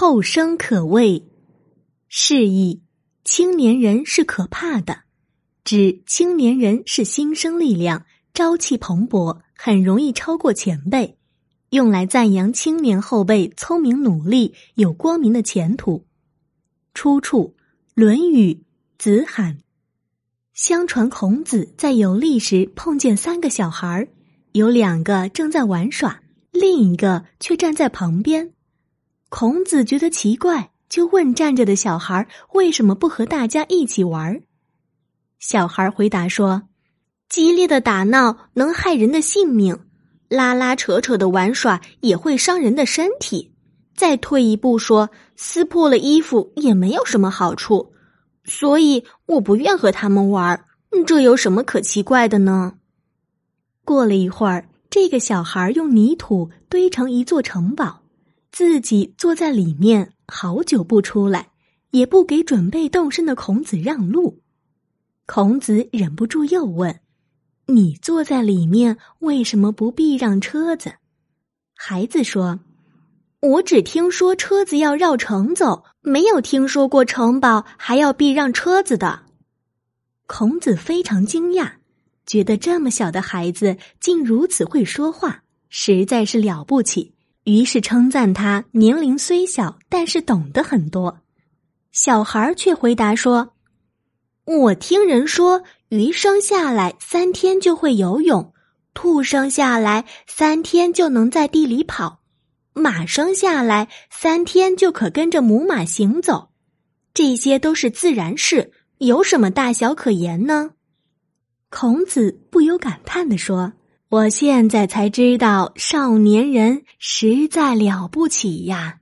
后生可畏，示意青年人是可怕的，指青年人是新生力量，朝气蓬勃，很容易超过前辈，用来赞扬青年后辈聪明努力，有光明的前途。出处《论语·子罕》。相传孔子在游历时碰见三个小孩儿，有两个正在玩耍，另一个却站在旁边。孔子觉得奇怪，就问站着的小孩为什么不和大家一起玩。小孩回答说：“激烈的打闹能害人的性命，拉拉扯扯的玩耍也会伤人的身体。再退一步说，撕破了衣服也没有什么好处，所以我不愿和他们玩。这有什么可奇怪的呢？”过了一会儿，这个小孩用泥土堆成一座城堡。自己坐在里面，好久不出来，也不给准备动身的孔子让路。孔子忍不住又问：“你坐在里面，为什么不避让车子？”孩子说：“我只听说车子要绕城走，没有听说过城堡还要避让车子的。”孔子非常惊讶，觉得这么小的孩子竟如此会说话，实在是了不起。于是称赞他年龄虽小，但是懂得很多。小孩却回答说：“我听人说，鱼生下来三天就会游泳，兔生下来三天就能在地里跑，马生下来三天就可跟着母马行走。这些都是自然事，有什么大小可言呢？”孔子不由感叹的说。我现在才知道，少年人实在了不起呀。